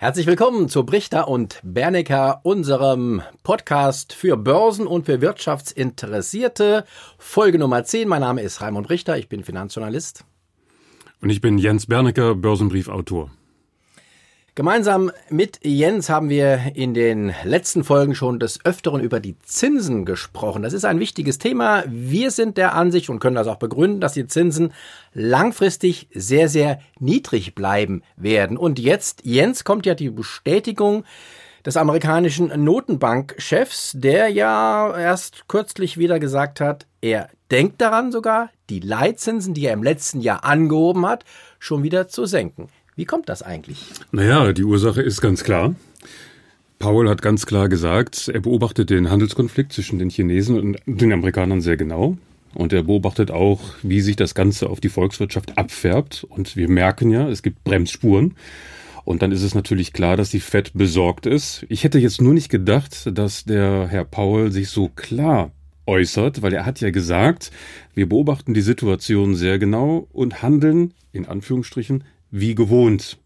Herzlich willkommen zu Brichter und Bernecker, unserem Podcast für Börsen und für Wirtschaftsinteressierte. Folge Nummer 10. Mein Name ist Raimund Richter, ich bin Finanzjournalist. Und ich bin Jens Bernecker, Börsenbriefautor. Gemeinsam mit Jens haben wir in den letzten Folgen schon des Öfteren über die Zinsen gesprochen. Das ist ein wichtiges Thema. Wir sind der Ansicht und können das auch begründen, dass die Zinsen langfristig sehr, sehr niedrig bleiben werden. Und jetzt, Jens, kommt ja die Bestätigung des amerikanischen Notenbankchefs, der ja erst kürzlich wieder gesagt hat, er denkt daran sogar, die Leitzinsen, die er im letzten Jahr angehoben hat, schon wieder zu senken. Wie kommt das eigentlich? Naja, die Ursache ist ganz klar. Paul hat ganz klar gesagt, er beobachtet den Handelskonflikt zwischen den Chinesen und den Amerikanern sehr genau. Und er beobachtet auch, wie sich das Ganze auf die Volkswirtschaft abfärbt. Und wir merken ja, es gibt Bremsspuren. Und dann ist es natürlich klar, dass die Fed besorgt ist. Ich hätte jetzt nur nicht gedacht, dass der Herr Paul sich so klar äußert, weil er hat ja gesagt, wir beobachten die Situation sehr genau und handeln, in Anführungsstrichen, wie gewohnt.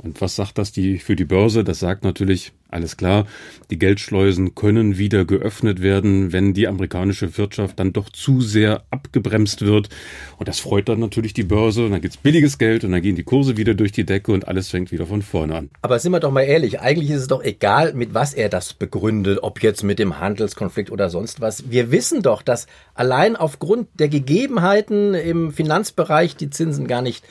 Und was sagt das die für die Börse? Das sagt natürlich, alles klar, die Geldschleusen können wieder geöffnet werden, wenn die amerikanische Wirtschaft dann doch zu sehr abgebremst wird. Und das freut dann natürlich die Börse. Und dann gibt's billiges Geld und dann gehen die Kurse wieder durch die Decke und alles fängt wieder von vorne an. Aber sind wir doch mal ehrlich, eigentlich ist es doch egal, mit was er das begründet, ob jetzt mit dem Handelskonflikt oder sonst was. Wir wissen doch, dass allein aufgrund der Gegebenheiten im Finanzbereich die Zinsen gar nicht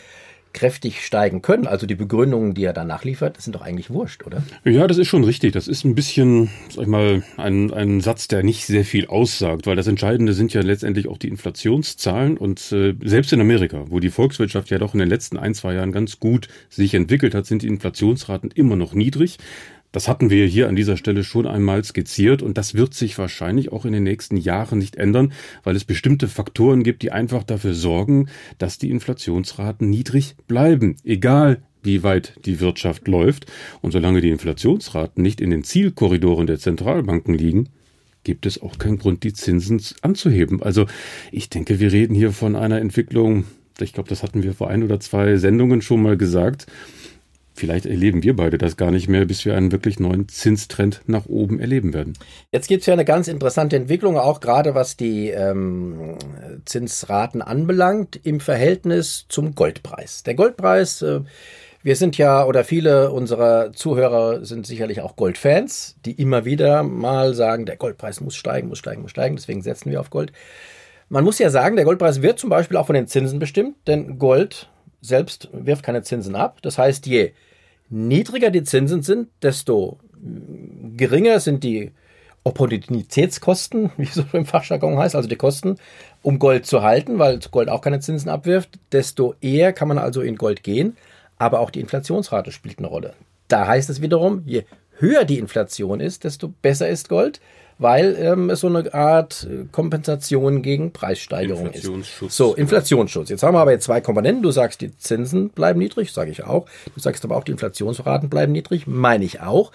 kräftig steigen können. Also die Begründungen, die er danach liefert, sind doch eigentlich wurscht, oder? Ja, das ist schon richtig. Das ist ein bisschen, sag ich mal, ein, ein Satz, der nicht sehr viel aussagt, weil das Entscheidende sind ja letztendlich auch die Inflationszahlen und äh, selbst in Amerika, wo die Volkswirtschaft ja doch in den letzten ein, zwei Jahren ganz gut sich entwickelt hat, sind die Inflationsraten immer noch niedrig. Das hatten wir hier an dieser Stelle schon einmal skizziert und das wird sich wahrscheinlich auch in den nächsten Jahren nicht ändern, weil es bestimmte Faktoren gibt, die einfach dafür sorgen, dass die Inflationsraten niedrig bleiben, egal wie weit die Wirtschaft läuft. Und solange die Inflationsraten nicht in den Zielkorridoren der Zentralbanken liegen, gibt es auch keinen Grund, die Zinsen anzuheben. Also ich denke, wir reden hier von einer Entwicklung, ich glaube, das hatten wir vor ein oder zwei Sendungen schon mal gesagt, vielleicht erleben wir beide das gar nicht mehr, bis wir einen wirklich neuen Zinstrend nach oben erleben werden. Jetzt gibt es ja eine ganz interessante Entwicklung, auch gerade was die ähm, Zinsraten anbelangt, im Verhältnis zum Goldpreis. Der Goldpreis, äh, wir sind ja, oder viele unserer Zuhörer sind sicherlich auch Goldfans, die immer wieder mal sagen, der Goldpreis muss steigen, muss steigen, muss steigen, deswegen setzen wir auf Gold. Man muss ja sagen, der Goldpreis wird zum Beispiel auch von den Zinsen bestimmt, denn Gold selbst wirft keine Zinsen ab. Das heißt, je niedriger die Zinsen sind, desto geringer sind die Opportunitätskosten, wie es so im Fachjargon heißt, also die Kosten, um Gold zu halten, weil Gold auch keine Zinsen abwirft, desto eher kann man also in Gold gehen. Aber auch die Inflationsrate spielt eine Rolle. Da heißt es wiederum, je höher die Inflation ist, desto besser ist Gold weil ähm, es so eine Art äh, Kompensation gegen Preissteigerung ist. So, Inflationsschutz. Jetzt haben wir aber jetzt zwei Komponenten. Du sagst, die Zinsen bleiben niedrig, sage ich auch. Du sagst aber auch, die Inflationsraten bleiben niedrig, meine ich auch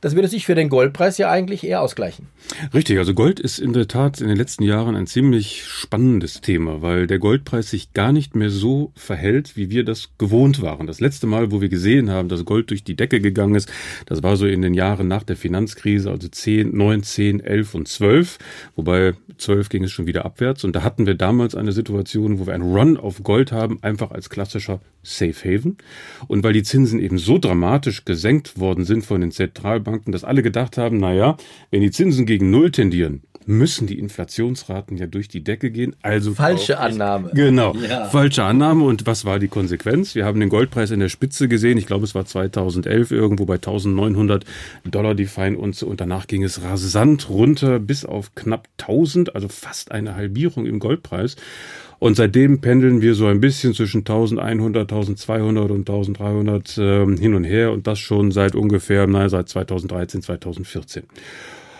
das würde sich für den Goldpreis ja eigentlich eher ausgleichen. Richtig, also Gold ist in der Tat in den letzten Jahren ein ziemlich spannendes Thema, weil der Goldpreis sich gar nicht mehr so verhält, wie wir das gewohnt waren. Das letzte Mal, wo wir gesehen haben, dass Gold durch die Decke gegangen ist, das war so in den Jahren nach der Finanzkrise, also 10, 9, 10, 11 und 12, wobei 12 ging es schon wieder abwärts und da hatten wir damals eine Situation, wo wir einen Run auf Gold haben, einfach als klassischer Safe Haven und weil die Zinsen eben so dramatisch gesenkt worden sind von den Zentralbanken, Zentralbanken, dass alle gedacht haben, naja, wenn die Zinsen gegen Null tendieren, müssen die Inflationsraten ja durch die Decke gehen. Also falsche Annahme. Genau, ja. falsche Annahme. Und was war die Konsequenz? Wir haben den Goldpreis in der Spitze gesehen. Ich glaube, es war 2011 irgendwo bei 1900 Dollar die Fein und und danach ging es rasant runter bis auf knapp 1000, also fast eine Halbierung im Goldpreis. Und seitdem pendeln wir so ein bisschen zwischen 1100, 1200 und 1300 äh, hin und her und das schon seit ungefähr, naja, seit 2013, 2014.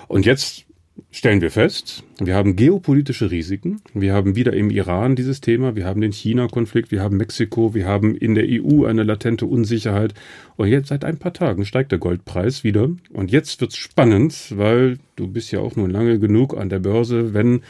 Und jetzt stellen wir fest, wir haben geopolitische Risiken. Wir haben wieder im Iran dieses Thema, wir haben den China-Konflikt, wir haben Mexiko, wir haben in der EU eine latente Unsicherheit. Und jetzt seit ein paar Tagen steigt der Goldpreis wieder. Und jetzt wird's spannend, weil du bist ja auch nur lange genug an der Börse, wenn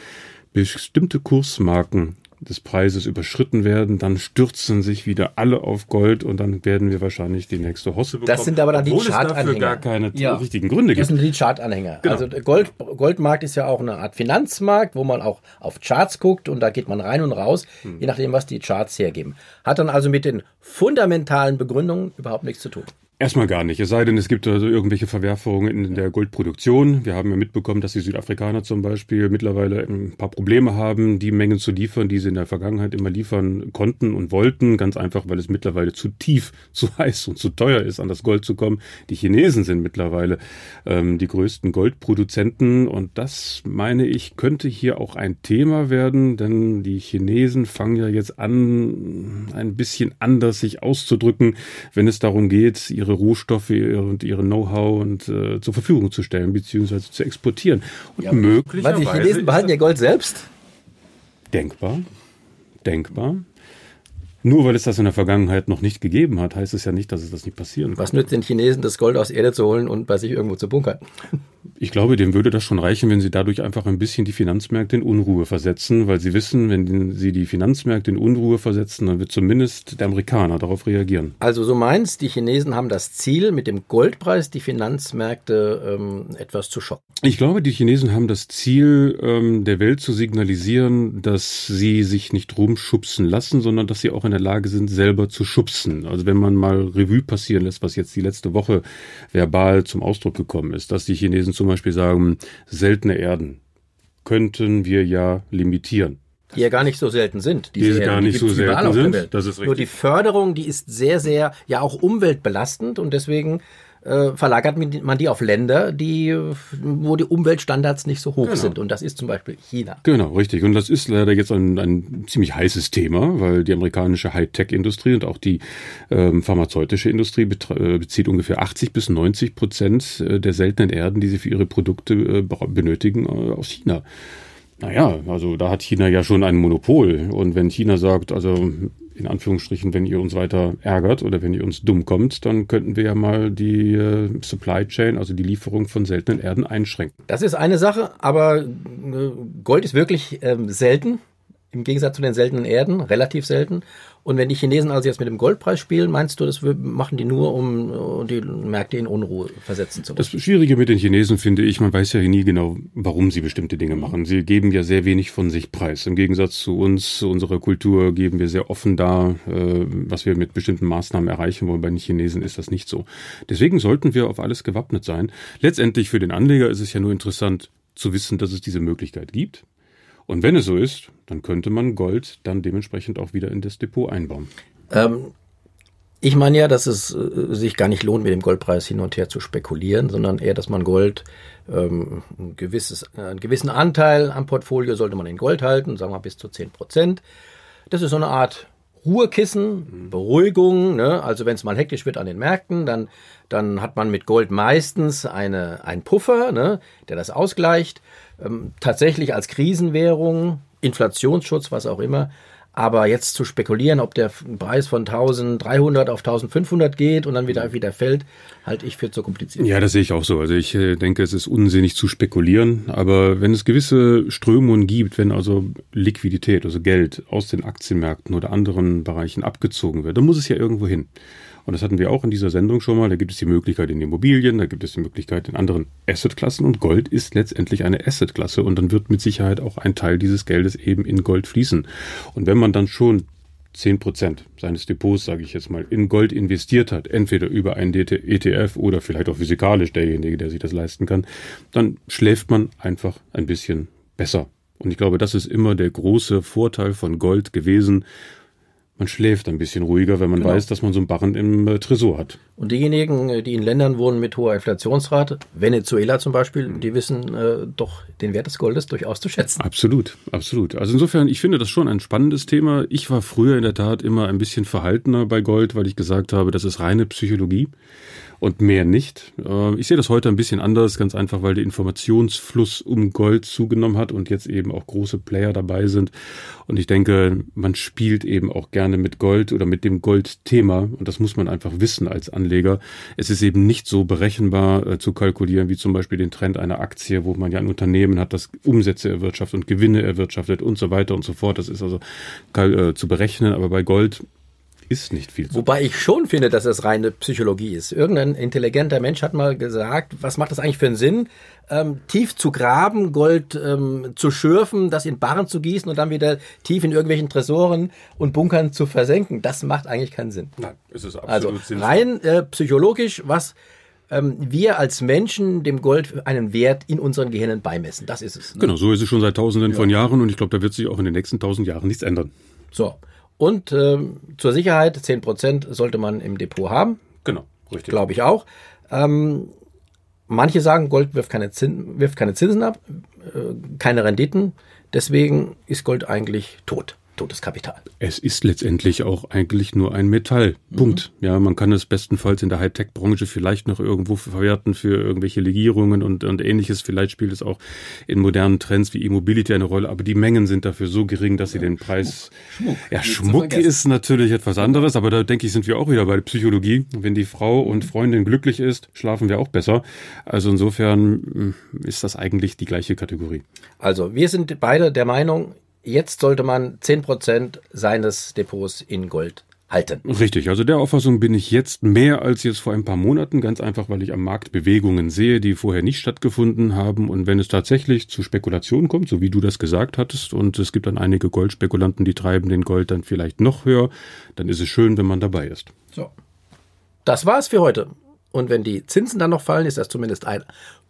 bestimmte Kursmarken des Preises überschritten werden, dann stürzen sich wieder alle auf Gold und dann werden wir wahrscheinlich die nächste Hosse bekommen. Das sind aber dann die Chartanhänger. Gar keine ja. richtigen Gründe gibt. Das sind die Chartanhänger. Genau. Also Gold, Goldmarkt ist ja auch eine Art Finanzmarkt, wo man auch auf Charts guckt und da geht man rein und raus, hm. je nachdem, was die Charts hergeben. Hat dann also mit den fundamentalen Begründungen überhaupt nichts zu tun. Erstmal gar nicht. Es sei denn, es gibt also irgendwelche Verwerfungen in der Goldproduktion. Wir haben ja mitbekommen, dass die Südafrikaner zum Beispiel mittlerweile ein paar Probleme haben, die Mengen zu liefern, die sie in der Vergangenheit immer liefern konnten und wollten. Ganz einfach, weil es mittlerweile zu tief, zu heiß und zu teuer ist, an das Gold zu kommen. Die Chinesen sind mittlerweile ähm, die größten Goldproduzenten und das, meine ich, könnte hier auch ein Thema werden, denn die Chinesen fangen ja jetzt an, ein bisschen anders sich auszudrücken, wenn es darum geht, ihre ihre Rohstoffe und ihre Know-how und äh, zur Verfügung zu stellen beziehungsweise zu exportieren. Und ja, möglicherweise. Weil die Chinesen behalten ihr Gold selbst? Denkbar. Denkbar. Nur weil es das in der Vergangenheit noch nicht gegeben hat, heißt es ja nicht, dass es das nicht passieren kann. Was nützt den Chinesen, das Gold aus Erde zu holen und bei sich irgendwo zu bunkern? Ich glaube, dem würde das schon reichen, wenn sie dadurch einfach ein bisschen die Finanzmärkte in Unruhe versetzen, weil sie wissen, wenn sie die Finanzmärkte in Unruhe versetzen, dann wird zumindest der Amerikaner darauf reagieren. Also so meinst, die Chinesen haben das Ziel, mit dem Goldpreis die Finanzmärkte ähm, etwas zu schocken. Ich glaube, die Chinesen haben das Ziel, ähm, der Welt zu signalisieren, dass sie sich nicht rumschubsen lassen, sondern dass sie auch in der Lage sind, selber zu schubsen. Also wenn man mal Revue passieren lässt, was jetzt die letzte Woche verbal zum Ausdruck gekommen ist, dass die Chinesen zum Beispiel sagen, seltene Erden könnten wir ja limitieren. Die ja gar nicht so selten sind. Diese die Erden, gar nicht die so selten sind. Das ist richtig. Nur die Förderung, die ist sehr, sehr, ja auch umweltbelastend und deswegen äh, verlagert man die auf Länder, die, wo die Umweltstandards nicht so hoch genau. sind. Und das ist zum Beispiel China. Genau, richtig. Und das ist leider jetzt ein, ein ziemlich heißes Thema, weil die amerikanische Hightech-Industrie und auch die ähm, pharmazeutische Industrie äh, bezieht ungefähr 80 bis 90 Prozent äh, der seltenen Erden, die sie für ihre Produkte äh, benötigen, äh, aus China. Naja, also da hat China ja schon ein Monopol. Und wenn China sagt, also in Anführungsstrichen, wenn ihr uns weiter ärgert oder wenn ihr uns dumm kommt, dann könnten wir ja mal die äh, Supply Chain, also die Lieferung von seltenen Erden einschränken. Das ist eine Sache, aber äh, Gold ist wirklich ähm, selten. Im Gegensatz zu den seltenen Erden, relativ selten. Und wenn die Chinesen also jetzt mit dem Goldpreis spielen, meinst du, das machen die nur, um die Märkte in Unruhe versetzen zu lassen? Das Schwierige mit den Chinesen finde ich, man weiß ja nie genau, warum sie bestimmte Dinge machen. Sie geben ja sehr wenig von sich preis. Im Gegensatz zu uns, zu unserer Kultur, geben wir sehr offen dar, äh, was wir mit bestimmten Maßnahmen erreichen wollen. Bei den Chinesen ist das nicht so. Deswegen sollten wir auf alles gewappnet sein. Letztendlich für den Anleger ist es ja nur interessant zu wissen, dass es diese Möglichkeit gibt. Und wenn es so ist, dann könnte man Gold dann dementsprechend auch wieder in das Depot einbauen. Ähm, ich meine ja, dass es äh, sich gar nicht lohnt, mit dem Goldpreis hin und her zu spekulieren, sondern eher, dass man Gold, ähm, ein gewisses, äh, einen gewissen Anteil am Portfolio sollte man in Gold halten, sagen wir bis zu 10 Prozent. Das ist so eine Art Ruhekissen, Beruhigung. Ne? Also wenn es mal hektisch wird an den Märkten, dann, dann hat man mit Gold meistens eine, einen Puffer, ne? der das ausgleicht ähm, tatsächlich als Krisenwährung, Inflationsschutz, was auch immer. Aber jetzt zu spekulieren, ob der Preis von 1300 auf 1500 geht und dann wieder, wieder fällt, halte ich für zu kompliziert. Ja, das sehe ich auch so. Also ich äh, denke, es ist unsinnig zu spekulieren. Aber wenn es gewisse Strömungen gibt, wenn also Liquidität, also Geld aus den Aktienmärkten oder anderen Bereichen abgezogen wird, dann muss es ja irgendwo hin. Und das hatten wir auch in dieser Sendung schon mal. Da gibt es die Möglichkeit in Immobilien, da gibt es die Möglichkeit in anderen Assetklassen und Gold ist letztendlich eine Assetklasse und dann wird mit Sicherheit auch ein Teil dieses Geldes eben in Gold fließen. Und wenn man dann schon 10 Prozent seines Depots, sage ich jetzt mal, in Gold investiert hat, entweder über einen ETF oder vielleicht auch physikalisch derjenige, der sich das leisten kann, dann schläft man einfach ein bisschen besser. Und ich glaube, das ist immer der große Vorteil von Gold gewesen, man schläft ein bisschen ruhiger, wenn man genau. weiß, dass man so einen Barren im äh, Tresor hat. Und diejenigen, äh, die in Ländern wohnen mit hoher Inflationsrate, Venezuela zum Beispiel, mhm. die wissen äh, doch den Wert des Goldes durchaus zu schätzen. Absolut, absolut. Also insofern, ich finde das schon ein spannendes Thema. Ich war früher in der Tat immer ein bisschen verhaltener bei Gold, weil ich gesagt habe, das ist reine Psychologie. Und mehr nicht. Äh, ich sehe das heute ein bisschen anders, ganz einfach, weil der Informationsfluss um Gold zugenommen hat und jetzt eben auch große Player dabei sind. Und ich denke, man spielt eben auch gerne mit Gold oder mit dem Goldthema und das muss man einfach wissen als Anleger. Es ist eben nicht so berechenbar äh, zu kalkulieren wie zum Beispiel den Trend einer Aktie, wo man ja ein Unternehmen hat, das Umsätze erwirtschaftet und Gewinne erwirtschaftet und so weiter und so fort. Das ist also äh, zu berechnen, aber bei Gold ist nicht viel. Wobei ich schon finde, dass es reine Psychologie ist. Irgendein intelligenter Mensch hat mal gesagt, was macht das eigentlich für einen Sinn, ähm, tief zu graben, Gold ähm, zu schürfen, das in Barren zu gießen und dann wieder tief in irgendwelchen Tresoren und Bunkern zu versenken. Das macht eigentlich keinen Sinn. Nein, es ist absolut Also rein äh, psychologisch, was ähm, wir als Menschen dem Gold einen Wert in unseren Gehirnen beimessen. Das ist es. Ne? Genau, so ist es schon seit Tausenden ja. von Jahren und ich glaube, da wird sich auch in den nächsten tausend Jahren nichts ändern. So, und ähm, zur Sicherheit, 10% sollte man im Depot haben. Genau, richtig. Glaube ich auch. Ähm, manche sagen, Gold wirft keine, Zin wirft keine Zinsen ab, äh, keine Renditen. Deswegen ist Gold eigentlich tot totes Kapital. Es ist letztendlich auch eigentlich nur ein Metall. Punkt. Mhm. Ja, man kann es bestenfalls in der Hightech-Branche vielleicht noch irgendwo verwerten für irgendwelche Legierungen und, und ähnliches. Vielleicht spielt es auch in modernen Trends wie E-Mobility eine Rolle, aber die Mengen sind dafür so gering, dass sie den Preis. Schmuck. Ja, Schmuck ist natürlich etwas anderes, aber da denke ich, sind wir auch wieder bei der Psychologie. Wenn die Frau und Freundin glücklich ist, schlafen wir auch besser. Also insofern hm, ist das eigentlich die gleiche Kategorie. Also wir sind beide der Meinung, jetzt sollte man 10% seines Depots in Gold halten. Richtig, also der Auffassung bin ich jetzt mehr als jetzt vor ein paar Monaten, ganz einfach, weil ich am Markt Bewegungen sehe, die vorher nicht stattgefunden haben. Und wenn es tatsächlich zu Spekulationen kommt, so wie du das gesagt hattest, und es gibt dann einige Goldspekulanten, die treiben den Gold dann vielleicht noch höher, dann ist es schön, wenn man dabei ist. So. Das war's für heute. Und wenn die Zinsen dann noch fallen, ist das zumindest ein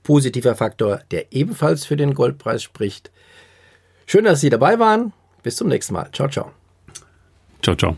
positiver Faktor, der ebenfalls für den Goldpreis spricht. Schön, dass Sie dabei waren. Bis zum nächsten Mal. Ciao, ciao. Ciao, ciao.